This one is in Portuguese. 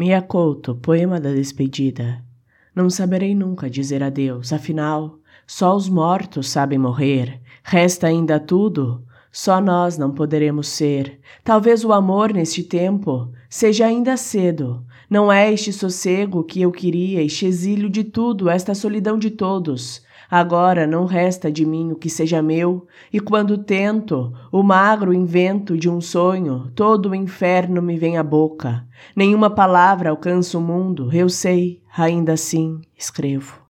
Mia Couto, poema da despedida. Não saberei nunca dizer adeus, afinal, só os mortos sabem morrer. Resta ainda tudo, só nós não poderemos ser. Talvez o amor neste tempo seja ainda cedo. Não é este sossego que eu queria, este exílio de tudo, esta solidão de todos. Agora não resta de mim o que seja meu, e quando tento o magro invento de um sonho, todo o inferno me vem à boca. Nenhuma palavra alcança o mundo, eu sei, ainda assim escrevo.